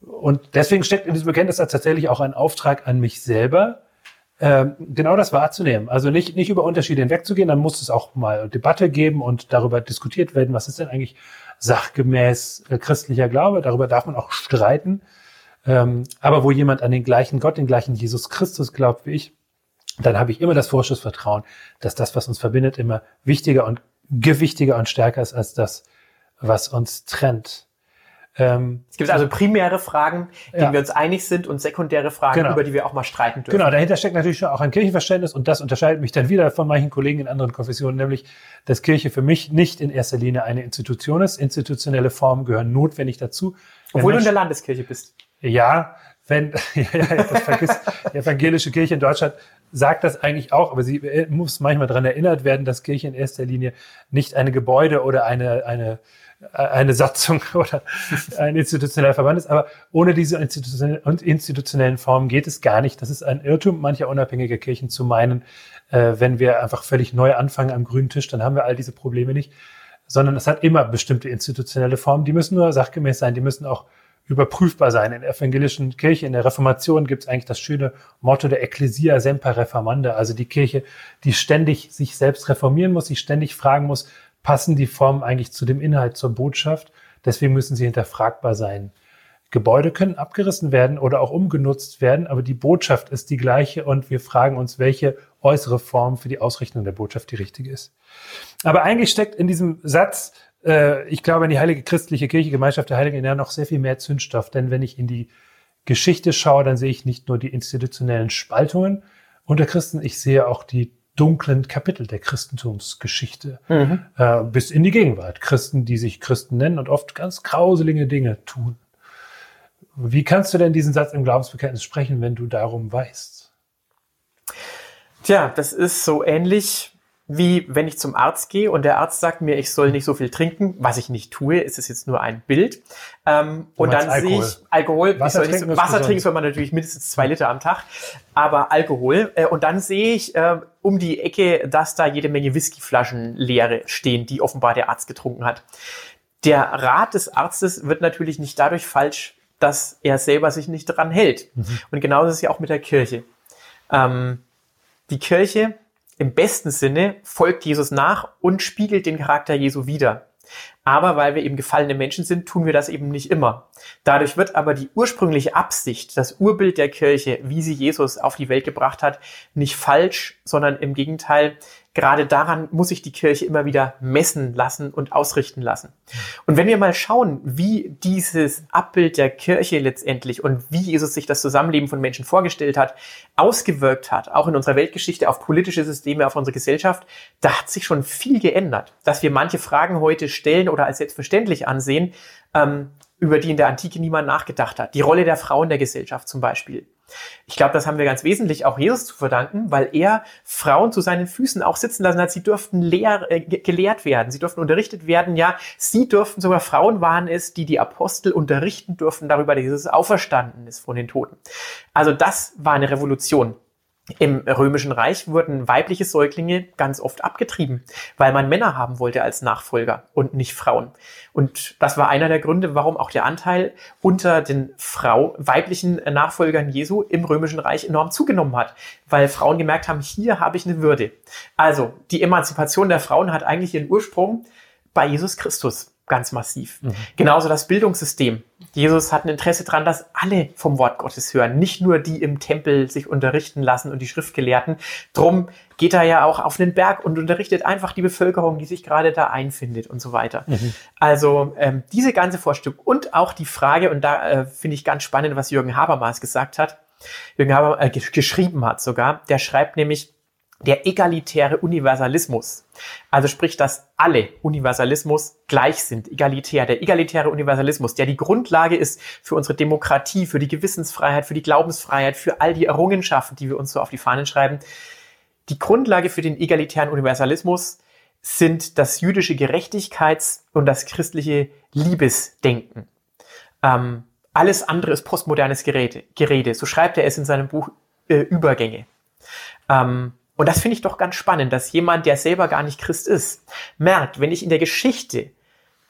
Und deswegen steckt in diesem Bekenntnis tatsächlich auch ein Auftrag an mich selber, ähm, genau das wahrzunehmen. Also nicht, nicht über Unterschiede hinwegzugehen, dann muss es auch mal Debatte geben und darüber diskutiert werden, was ist denn eigentlich sachgemäß äh, christlicher Glaube. Darüber darf man auch streiten. Ähm, aber wo jemand an den gleichen Gott, den gleichen Jesus Christus glaubt wie ich, dann habe ich immer das Vorschussvertrauen, dass das, was uns verbindet, immer wichtiger und gewichtiger und stärker ist als das, was uns trennt. Ähm, es gibt also primäre Fragen, denen ja. wir uns einig sind und sekundäre Fragen, genau. über die wir auch mal streiten dürfen. Genau, dahinter steckt natürlich auch ein Kirchenverständnis und das unterscheidet mich dann wieder von manchen Kollegen in anderen Konfessionen, nämlich, dass Kirche für mich nicht in erster Linie eine Institution ist. Institutionelle Formen gehören notwendig dazu. Obwohl du in der Landeskirche bist. Ja, wenn, ja, ja, das vergisst, die evangelische Kirche in Deutschland sagt das eigentlich auch, aber sie äh, muss manchmal daran erinnert werden, dass Kirche in erster Linie nicht eine Gebäude oder eine, eine, eine Satzung oder ein institutioneller Verband ist. Aber ohne diese institutionellen, Formen geht es gar nicht. Das ist ein Irrtum mancher unabhängiger Kirchen zu meinen, äh, wenn wir einfach völlig neu anfangen am grünen Tisch, dann haben wir all diese Probleme nicht. Sondern es hat immer bestimmte institutionelle Formen. Die müssen nur sachgemäß sein. Die müssen auch überprüfbar sein. In der evangelischen Kirche, in der Reformation gibt es eigentlich das schöne Motto der Ecclesia semper reformanda, also die Kirche, die ständig sich selbst reformieren muss, sich ständig fragen muss, passen die Formen eigentlich zu dem Inhalt, zur Botschaft? Deswegen müssen sie hinterfragbar sein. Gebäude können abgerissen werden oder auch umgenutzt werden, aber die Botschaft ist die gleiche und wir fragen uns, welche äußere Form für die Ausrichtung der Botschaft die richtige ist. Aber eigentlich steckt in diesem Satz äh, ich glaube, in die Heilige Christliche Kirche, Gemeinschaft der Heiligen, ja noch sehr viel mehr Zündstoff. Denn wenn ich in die Geschichte schaue, dann sehe ich nicht nur die institutionellen Spaltungen unter Christen, ich sehe auch die dunklen Kapitel der Christentumsgeschichte mhm. äh, bis in die Gegenwart. Christen, die sich Christen nennen und oft ganz grauselige Dinge tun. Wie kannst du denn diesen Satz im Glaubensbekenntnis sprechen, wenn du darum weißt? Tja, das ist so ähnlich wie wenn ich zum Arzt gehe und der Arzt sagt mir, ich soll nicht so viel trinken, was ich nicht tue, ist es jetzt nur ein Bild. Ähm, und dann sehe ich Alkohol, Wasser, trinken, so, Wasser trinken soll man natürlich mindestens zwei Liter am Tag, aber Alkohol. Äh, und dann sehe ich äh, um die Ecke, dass da jede Menge Whiskyflaschen leere stehen, die offenbar der Arzt getrunken hat. Der Rat des Arztes wird natürlich nicht dadurch falsch, dass er selber sich nicht dran hält. Mhm. Und genauso ist es ja auch mit der Kirche. Ähm, die Kirche im besten Sinne folgt Jesus nach und spiegelt den Charakter Jesu wider. Aber weil wir eben gefallene Menschen sind, tun wir das eben nicht immer. Dadurch wird aber die ursprüngliche Absicht, das Urbild der Kirche, wie sie Jesus auf die Welt gebracht hat, nicht falsch, sondern im Gegenteil gerade daran muss sich die Kirche immer wieder messen lassen und ausrichten lassen. Und wenn wir mal schauen, wie dieses Abbild der Kirche letztendlich und wie Jesus sich das Zusammenleben von Menschen vorgestellt hat, ausgewirkt hat, auch in unserer Weltgeschichte auf politische Systeme, auf unsere Gesellschaft, da hat sich schon viel geändert. Dass wir manche Fragen heute stellen oder als selbstverständlich ansehen, ähm, über die in der Antike niemand nachgedacht hat. Die Rolle der Frau in der Gesellschaft zum Beispiel. Ich glaube, das haben wir ganz wesentlich auch Jesus zu verdanken, weil er Frauen zu seinen Füßen auch sitzen lassen hat. Sie durften lehr, äh, gelehrt werden, sie durften unterrichtet werden. Ja, sie durften sogar Frauen waren es, die die Apostel unterrichten durften darüber, dass Jesus auferstanden ist von den Toten. Also das war eine Revolution. Im Römischen Reich wurden weibliche Säuglinge ganz oft abgetrieben, weil man Männer haben wollte als Nachfolger und nicht Frauen. Und das war einer der Gründe, warum auch der Anteil unter den Frau, weiblichen Nachfolgern Jesu im Römischen Reich enorm zugenommen hat, weil Frauen gemerkt haben, hier habe ich eine Würde. Also die Emanzipation der Frauen hat eigentlich ihren Ursprung bei Jesus Christus ganz massiv. Mhm. Genauso das Bildungssystem. Jesus hat ein Interesse daran, dass alle vom Wort Gottes hören, nicht nur die im Tempel sich unterrichten lassen und die Schriftgelehrten. Drum geht er ja auch auf den Berg und unterrichtet einfach die Bevölkerung, die sich gerade da einfindet und so weiter. Mhm. Also ähm, diese ganze Vorstellung und auch die Frage, und da äh, finde ich ganz spannend, was Jürgen Habermas gesagt hat, Jürgen Habermas äh, geschrieben hat sogar, der schreibt nämlich, der egalitäre Universalismus. Also sprich, dass alle Universalismus gleich sind, egalitär. Der egalitäre Universalismus, der die Grundlage ist für unsere Demokratie, für die Gewissensfreiheit, für die Glaubensfreiheit, für all die Errungenschaften, die wir uns so auf die Fahnen schreiben. Die Grundlage für den egalitären Universalismus sind das jüdische Gerechtigkeits- und das christliche Liebesdenken. Ähm, alles andere ist postmodernes Gerede, Gerede. So schreibt er es in seinem Buch äh, Übergänge. Ähm, und das finde ich doch ganz spannend, dass jemand, der selber gar nicht Christ ist, merkt, wenn ich in der Geschichte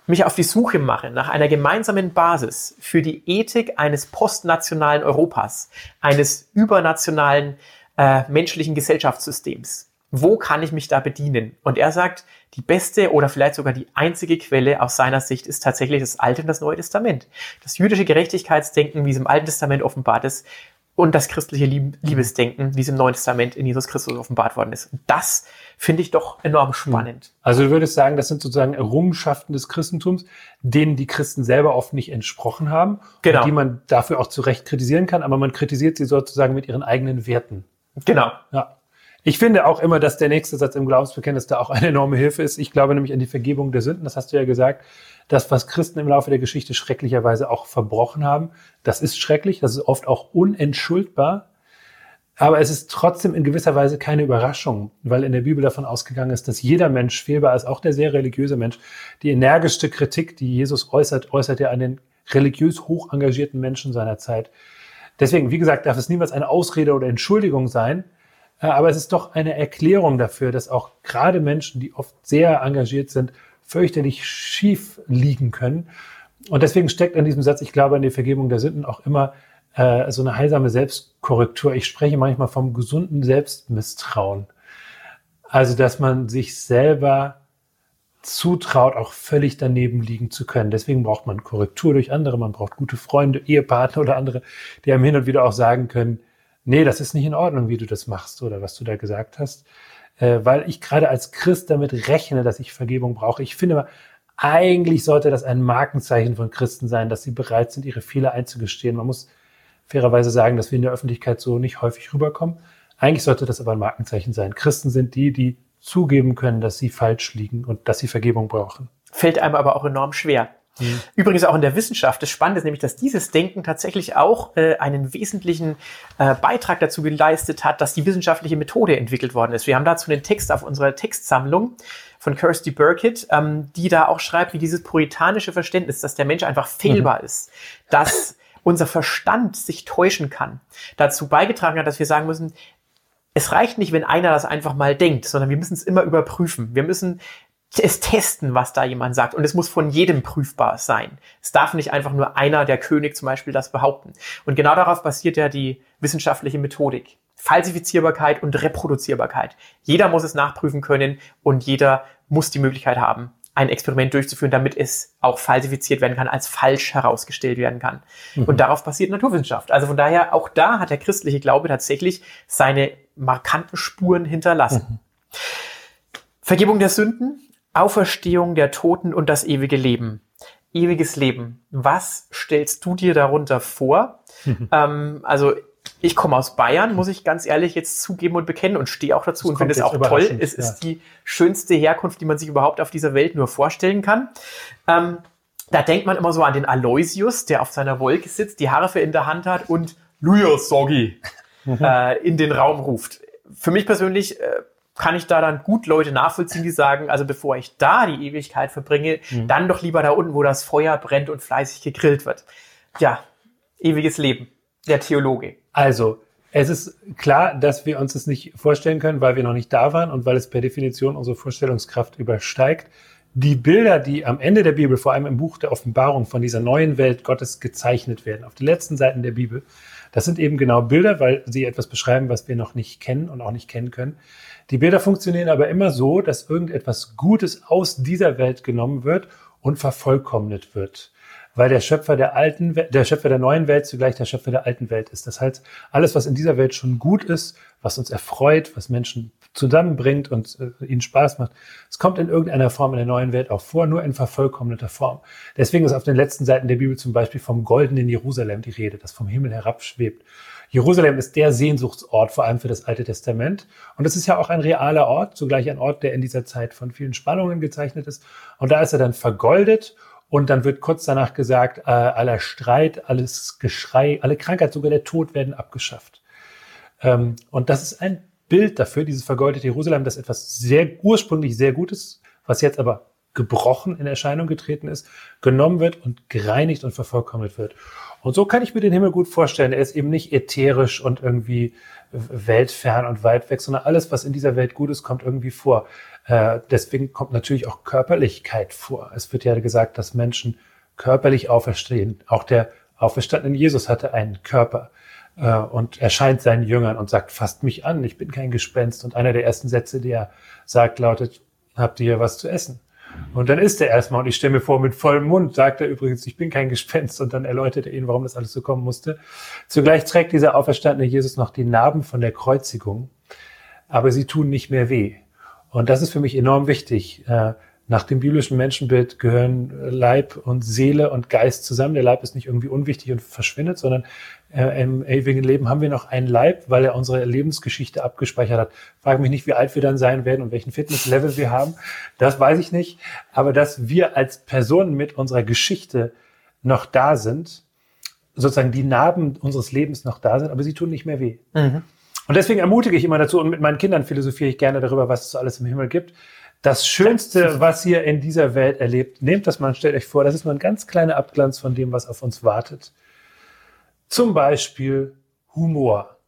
mich auf die Suche mache nach einer gemeinsamen Basis für die Ethik eines postnationalen Europas, eines übernationalen äh, menschlichen Gesellschaftssystems. Wo kann ich mich da bedienen? Und er sagt, die beste oder vielleicht sogar die einzige Quelle aus seiner Sicht ist tatsächlich das Alte und das Neue Testament. Das jüdische Gerechtigkeitsdenken, wie es im Alten Testament offenbart ist, und das christliche Liebesdenken, wie es im Neuen Testament in Jesus Christus offenbart worden ist. Das finde ich doch enorm spannend. Also du würdest sagen, das sind sozusagen Errungenschaften des Christentums, denen die Christen selber oft nicht entsprochen haben, genau. und die man dafür auch zu Recht kritisieren kann, aber man kritisiert sie sozusagen mit ihren eigenen Werten. Genau. Ja. Ich finde auch immer, dass der nächste Satz im Glaubensbekenntnis da auch eine enorme Hilfe ist. Ich glaube nämlich an die Vergebung der Sünden, das hast du ja gesagt. Das, was Christen im Laufe der Geschichte schrecklicherweise auch verbrochen haben, das ist schrecklich, das ist oft auch unentschuldbar. Aber es ist trotzdem in gewisser Weise keine Überraschung, weil in der Bibel davon ausgegangen ist, dass jeder Mensch fehlbar ist, auch der sehr religiöse Mensch. Die energischste Kritik, die Jesus äußert, äußert er an den religiös hoch engagierten Menschen seiner Zeit. Deswegen, wie gesagt, darf es niemals eine Ausrede oder Entschuldigung sein, äh, aber es ist doch eine Erklärung dafür, dass auch gerade Menschen, die oft sehr engagiert sind, fürchterlich schief liegen können. Und deswegen steckt an diesem Satz, ich glaube an die Vergebung der Sünden, auch immer äh, so eine heilsame Selbstkorrektur. Ich spreche manchmal vom gesunden Selbstmisstrauen. Also, dass man sich selber zutraut, auch völlig daneben liegen zu können. Deswegen braucht man Korrektur durch andere, man braucht gute Freunde, Ehepartner oder andere, die einem hin und wieder auch sagen können, nee, das ist nicht in Ordnung, wie du das machst oder was du da gesagt hast. Äh, weil ich gerade als Christ damit rechne, dass ich Vergebung brauche. Ich finde, eigentlich sollte das ein Markenzeichen von Christen sein, dass sie bereit sind, ihre Fehler einzugestehen. Man muss fairerweise sagen, dass wir in der Öffentlichkeit so nicht häufig rüberkommen. Eigentlich sollte das aber ein Markenzeichen sein. Christen sind die, die zugeben können, dass sie falsch liegen und dass sie Vergebung brauchen. Fällt einem aber auch enorm schwer. Mhm. Übrigens auch in der Wissenschaft. Das Spannende ist nämlich, dass dieses Denken tatsächlich auch äh, einen wesentlichen äh, Beitrag dazu geleistet hat, dass die wissenschaftliche Methode entwickelt worden ist. Wir haben dazu einen Text auf unserer Textsammlung von Kirsty Burkitt, ähm, die da auch schreibt, wie dieses puritanische Verständnis, dass der Mensch einfach fehlbar mhm. ist, dass unser Verstand sich täuschen kann, dazu beigetragen hat, dass wir sagen müssen, es reicht nicht, wenn einer das einfach mal denkt, sondern wir müssen es immer überprüfen. Wir müssen es testen, was da jemand sagt. Und es muss von jedem prüfbar sein. Es darf nicht einfach nur einer, der König zum Beispiel, das behaupten. Und genau darauf basiert ja die wissenschaftliche Methodik. Falsifizierbarkeit und Reproduzierbarkeit. Jeder muss es nachprüfen können und jeder muss die Möglichkeit haben, ein Experiment durchzuführen, damit es auch falsifiziert werden kann, als falsch herausgestellt werden kann. Mhm. Und darauf basiert Naturwissenschaft. Also von daher, auch da hat der christliche Glaube tatsächlich seine markanten Spuren hinterlassen. Mhm. Vergebung der Sünden, Auferstehung der Toten und das ewige Leben. Ewiges Leben. Was stellst du dir darunter vor? Ähm, also ich komme aus Bayern, muss ich ganz ehrlich jetzt zugeben und bekennen und stehe auch dazu das und finde es auch toll. Es ja. ist die schönste Herkunft, die man sich überhaupt auf dieser Welt nur vorstellen kann. Ähm, da denkt man immer so an den Aloysius, der auf seiner Wolke sitzt, die Harfe in der Hand hat und Luja Soggi mhm. äh, in den Raum ruft. Für mich persönlich äh, kann ich da dann gut Leute nachvollziehen, die sagen, also bevor ich da die Ewigkeit verbringe, mhm. dann doch lieber da unten, wo das Feuer brennt und fleißig gegrillt wird. Ja, ewiges Leben. Der Theologe. Also, es ist klar, dass wir uns das nicht vorstellen können, weil wir noch nicht da waren und weil es per Definition unsere Vorstellungskraft übersteigt. Die Bilder, die am Ende der Bibel, vor allem im Buch der Offenbarung von dieser neuen Welt Gottes gezeichnet werden, auf den letzten Seiten der Bibel, das sind eben genau Bilder, weil sie etwas beschreiben, was wir noch nicht kennen und auch nicht kennen können. Die Bilder funktionieren aber immer so, dass irgendetwas Gutes aus dieser Welt genommen wird und vervollkommnet wird weil der Schöpfer der alten, der Schöpfer der neuen Welt zugleich der Schöpfer der alten Welt ist. Das heißt, alles, was in dieser Welt schon gut ist, was uns erfreut, was Menschen zusammenbringt und äh, ihnen Spaß macht, es kommt in irgendeiner Form in der neuen Welt auch vor, nur in vervollkommneter Form. Deswegen ist auf den letzten Seiten der Bibel zum Beispiel vom goldenen Jerusalem die Rede, das vom Himmel herabschwebt. Jerusalem ist der Sehnsuchtsort, vor allem für das Alte Testament. Und es ist ja auch ein realer Ort, zugleich ein Ort, der in dieser Zeit von vielen Spannungen gezeichnet ist. Und da ist er dann vergoldet und dann wird kurz danach gesagt, äh, aller Streit, alles Geschrei, alle Krankheit, sogar der Tod werden abgeschafft. Ähm, und das ist ein Bild dafür, dieses vergoldete Jerusalem, das etwas sehr ursprünglich sehr Gutes, was jetzt aber gebrochen in Erscheinung getreten ist, genommen wird und gereinigt und vervollkommnet wird. Und so kann ich mir den Himmel gut vorstellen. Er ist eben nicht ätherisch und irgendwie weltfern und weit weg, sondern alles, was in dieser Welt gut ist, kommt irgendwie vor. Äh, deswegen kommt natürlich auch Körperlichkeit vor. Es wird ja gesagt, dass Menschen körperlich auferstehen. Auch der auferstandene Jesus hatte einen Körper und erscheint seinen Jüngern und sagt, fasst mich an, ich bin kein Gespenst. Und einer der ersten Sätze, die er sagt, lautet, habt ihr was zu essen? Und dann ist er erstmal, und ich stelle mir vor, mit vollem Mund sagt er übrigens, ich bin kein Gespenst, und dann erläutert er ihnen, warum das alles so kommen musste. Zugleich trägt dieser auferstandene Jesus noch die Narben von der Kreuzigung, aber sie tun nicht mehr weh. Und das ist für mich enorm wichtig. Äh, nach dem biblischen Menschenbild gehören Leib und Seele und Geist zusammen. Der Leib ist nicht irgendwie unwichtig und verschwindet, sondern äh, im ewigen Leben haben wir noch einen Leib, weil er unsere Lebensgeschichte abgespeichert hat. Frage mich nicht, wie alt wir dann sein werden und welchen Fitnesslevel wir haben. Das weiß ich nicht. Aber dass wir als Personen mit unserer Geschichte noch da sind, sozusagen die Narben unseres Lebens noch da sind, aber sie tun nicht mehr weh. Mhm. Und deswegen ermutige ich immer dazu und mit meinen Kindern philosophiere ich gerne darüber, was es so alles im Himmel gibt. Das Schönste, was ihr in dieser Welt erlebt, nehmt das mal und stellt euch vor, das ist nur ein ganz kleiner Abglanz von dem, was auf uns wartet. Zum Beispiel Humor.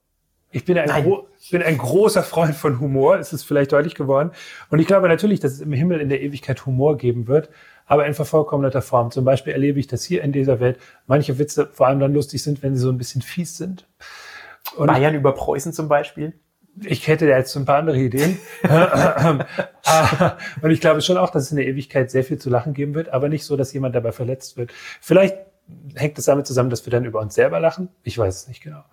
Ich bin ein, bin ein großer Freund von Humor, ist es vielleicht deutlich geworden. Und ich glaube natürlich, dass es im Himmel in der Ewigkeit Humor geben wird, aber in vervollkommneter Form. Zum Beispiel erlebe ich, dass hier in dieser Welt manche Witze vor allem dann lustig sind, wenn sie so ein bisschen fies sind. Und Bayern über Preußen zum Beispiel? Ich hätte da jetzt ein paar andere Ideen. und ich glaube schon auch, dass es in der Ewigkeit sehr viel zu lachen geben wird, aber nicht so, dass jemand dabei verletzt wird. Vielleicht hängt es damit zusammen, dass wir dann über uns selber lachen. Ich weiß es nicht genau.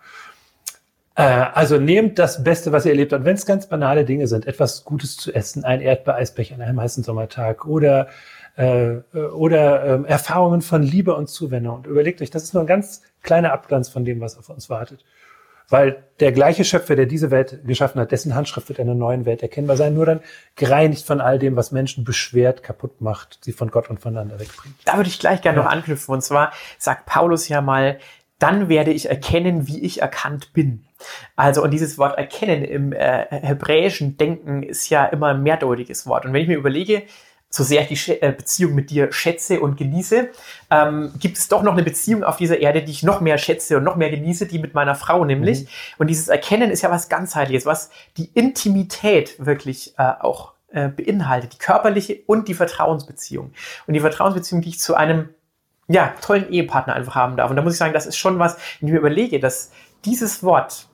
Äh, also nehmt das Beste, was ihr erlebt habt. Wenn es ganz banale Dinge sind, etwas Gutes zu essen, ein Erdbeereisbecher an einem heißen Sommertag oder äh, oder ähm, Erfahrungen von Liebe und Zuwendung. Und überlegt euch, das ist nur ein ganz kleiner Abglanz von dem, was auf uns wartet. Weil der gleiche Schöpfer, der diese Welt geschaffen hat, dessen Handschrift wird in einer neuen Welt erkennbar sein, nur dann gereinigt von all dem, was Menschen beschwert, kaputt macht, sie von Gott und voneinander wegbringt. Da würde ich gleich gerne ja. noch anknüpfen. Und zwar sagt Paulus ja mal, dann werde ich erkennen, wie ich erkannt bin. Also, und dieses Wort erkennen im äh, hebräischen Denken ist ja immer ein mehrdeutiges Wort. Und wenn ich mir überlege, so sehr ich die äh, Beziehung mit dir schätze und genieße, ähm, gibt es doch noch eine Beziehung auf dieser Erde, die ich noch mehr schätze und noch mehr genieße, die mit meiner Frau nämlich. Mhm. Und dieses Erkennen ist ja was ganzheitliches, was die Intimität wirklich äh, auch äh, beinhaltet, die körperliche und die Vertrauensbeziehung. Und die Vertrauensbeziehung, die ich zu einem ja, tollen Ehepartner einfach haben darf. Und da muss ich sagen, das ist schon was, wenn ich mir überlege, dass dieses Wort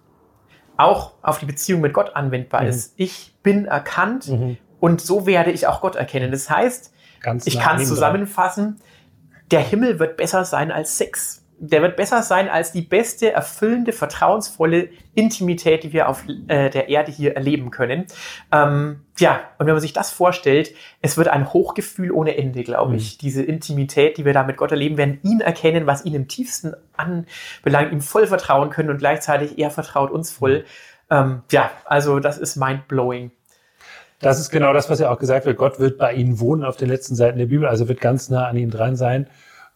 auch auf die Beziehung mit Gott anwendbar mhm. ist. Ich bin erkannt mhm. Und so werde ich auch Gott erkennen. Das heißt, Ganz ich kann es zusammenfassen, der Himmel wird besser sein als Sex. Der wird besser sein als die beste, erfüllende, vertrauensvolle Intimität, die wir auf äh, der Erde hier erleben können. Ähm, ja, und wenn man sich das vorstellt, es wird ein Hochgefühl ohne Ende, glaube mhm. ich. Diese Intimität, die wir da mit Gott erleben, werden ihn erkennen, was ihn im tiefsten anbelangt, ihm voll vertrauen können und gleichzeitig er vertraut uns voll. Mhm. Ähm, ja, also das ist mind-blowing. Das ist genau das, was ja auch gesagt wird. Gott wird bei ihnen wohnen auf den letzten Seiten der Bibel, also wird ganz nah an ihnen dran sein.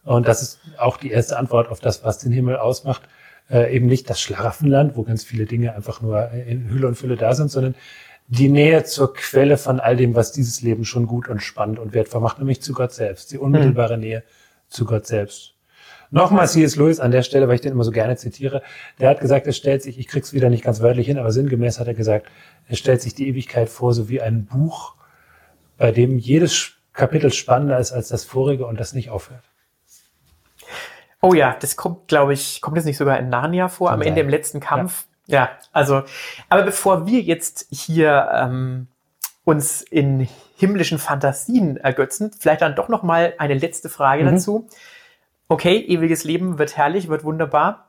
Und das ist auch die erste Antwort auf das, was den Himmel ausmacht. Äh, eben nicht das Schlaraffenland, wo ganz viele Dinge einfach nur in Hülle und Fülle da sind, sondern die Nähe zur Quelle von all dem, was dieses Leben schon gut und spannend und wertvoll macht, nämlich zu Gott selbst, die unmittelbare mhm. Nähe zu Gott selbst. Nochmal C.S. Lewis an der Stelle, weil ich den immer so gerne zitiere, der hat gesagt, es stellt sich, ich krieg's wieder nicht ganz wörtlich hin, aber sinngemäß hat er gesagt, es stellt sich die Ewigkeit vor, so wie ein Buch, bei dem jedes Kapitel spannender ist als das vorige und das nicht aufhört. Oh ja, das kommt, glaube ich, kommt das nicht sogar in Narnia vor, am. Ende im letzten Kampf? Ja. ja. also, aber bevor wir jetzt hier ähm, uns in himmlischen Fantasien ergötzen, vielleicht dann doch noch mal eine letzte Frage mhm. dazu. Okay, ewiges Leben wird herrlich, wird wunderbar,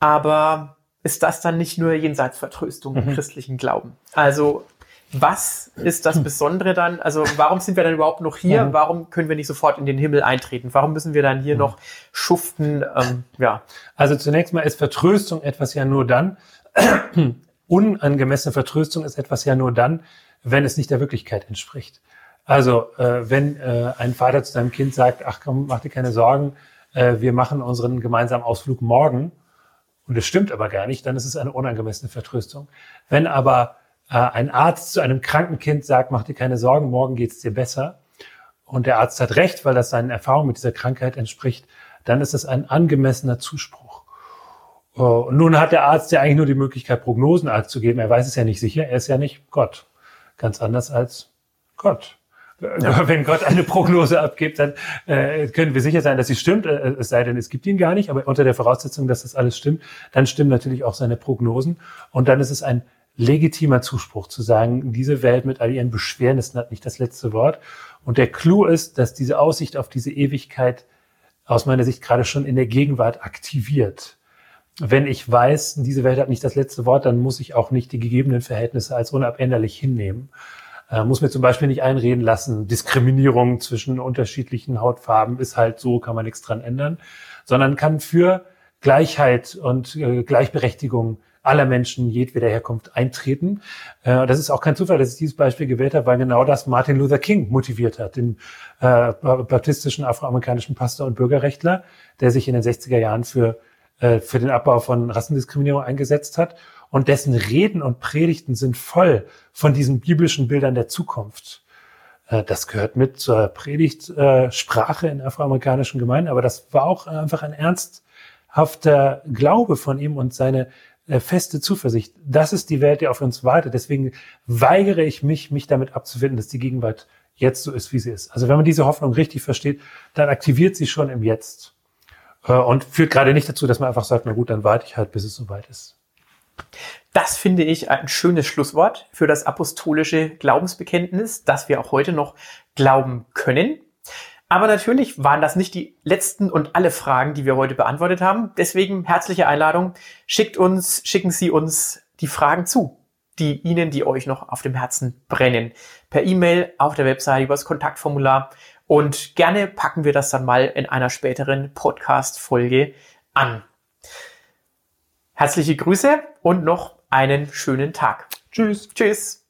aber ist das dann nicht nur Jenseitsvertröstung im mhm. christlichen Glauben? Also was ist das Besondere dann? Also warum sind wir dann überhaupt noch hier? Mhm. Warum können wir nicht sofort in den Himmel eintreten? Warum müssen wir dann hier mhm. noch schuften? Ähm, ja. Also zunächst mal ist Vertröstung etwas ja nur dann, unangemessene Vertröstung ist etwas ja nur dann, wenn es nicht der Wirklichkeit entspricht. Also äh, wenn äh, ein Vater zu seinem Kind sagt, ach komm, mach dir keine Sorgen, äh, wir machen unseren gemeinsamen Ausflug morgen, und es stimmt aber gar nicht, dann ist es eine unangemessene Vertröstung. Wenn aber äh, ein Arzt zu einem kranken Kind sagt, mach dir keine Sorgen, morgen geht's dir besser, und der Arzt hat recht, weil das seinen Erfahrungen mit dieser Krankheit entspricht, dann ist es ein angemessener Zuspruch. Äh, und nun hat der Arzt ja eigentlich nur die Möglichkeit, Prognosenarzt zu geben. Er weiß es ja nicht sicher, er ist ja nicht Gott. Ganz anders als Gott. Ja. Wenn Gott eine Prognose abgibt, dann äh, können wir sicher sein, dass sie stimmt, äh, es sei denn, es gibt ihn gar nicht, aber unter der Voraussetzung, dass das alles stimmt, dann stimmen natürlich auch seine Prognosen. Und dann ist es ein legitimer Zuspruch zu sagen, diese Welt mit all ihren Beschwernissen hat nicht das letzte Wort. Und der Clou ist, dass diese Aussicht auf diese Ewigkeit aus meiner Sicht gerade schon in der Gegenwart aktiviert. Wenn ich weiß, diese Welt hat nicht das letzte Wort, dann muss ich auch nicht die gegebenen Verhältnisse als unabänderlich hinnehmen. Äh, muss mir zum Beispiel nicht einreden lassen, Diskriminierung zwischen unterschiedlichen Hautfarben ist halt so, kann man nichts dran ändern, sondern kann für Gleichheit und äh, Gleichberechtigung aller Menschen jedweder Herkunft eintreten. Äh, das ist auch kein Zufall, dass ich dieses Beispiel gewählt habe, weil genau das Martin Luther King motiviert hat, den äh, baptistischen afroamerikanischen Pastor und Bürgerrechtler, der sich in den 60er Jahren für, äh, für den Abbau von Rassendiskriminierung eingesetzt hat und dessen Reden und Predigten sind voll von diesen biblischen Bildern der Zukunft. Äh, das gehört mit zur Predigtsprache in afroamerikanischen Gemeinden, aber das war auch einfach ein ernsthafter Glaube von ihm und seine äh, feste Zuversicht. Das ist die Welt, die auf uns wartet. Deswegen weigere ich mich, mich damit abzufinden, dass die Gegenwart jetzt so ist, wie sie ist. Also wenn man diese Hoffnung richtig versteht, dann aktiviert sie schon im Jetzt äh, und führt gerade nicht dazu, dass man einfach sagt, na gut, dann warte ich halt, bis es soweit ist. Das finde ich ein schönes Schlusswort für das apostolische Glaubensbekenntnis, dass wir auch heute noch glauben können. Aber natürlich waren das nicht die letzten und alle Fragen, die wir heute beantwortet haben. Deswegen herzliche Einladung. Schickt uns, schicken Sie uns die Fragen zu, die Ihnen, die euch noch auf dem Herzen brennen. Per E-Mail, auf der Website, über das Kontaktformular. Und gerne packen wir das dann mal in einer späteren Podcast-Folge an. Herzliche Grüße und noch einen schönen Tag. Tschüss. Tschüss.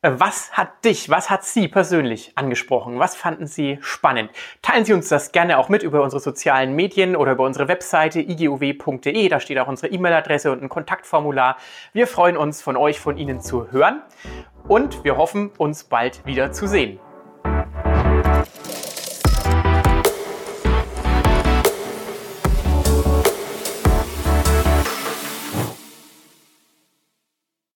Äh, was hat dich, was hat Sie persönlich angesprochen? Was fanden Sie spannend? Teilen Sie uns das gerne auch mit über unsere sozialen Medien oder über unsere Webseite iguw.de. Da steht auch unsere E-Mail-Adresse und ein Kontaktformular. Wir freuen uns, von euch, von Ihnen zu hören und wir hoffen, uns bald wieder zu sehen.